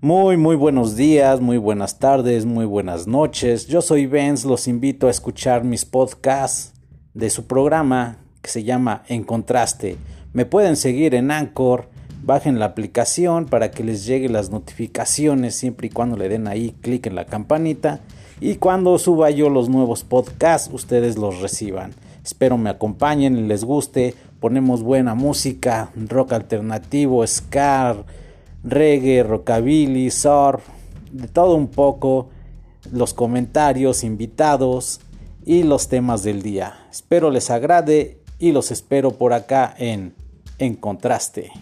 Muy, muy buenos días, muy buenas tardes, muy buenas noches. Yo soy Benz, los invito a escuchar mis podcasts de su programa que se llama En Contraste. Me pueden seguir en Anchor, bajen la aplicación para que les lleguen las notificaciones siempre y cuando le den ahí clic en la campanita y cuando suba yo los nuevos podcasts ustedes los reciban. Espero me acompañen y les guste. Ponemos buena música, rock alternativo, scar reggae, rockabilly, surf, de todo un poco, los comentarios, invitados y los temas del día. Espero les agrade y los espero por acá en En Contraste.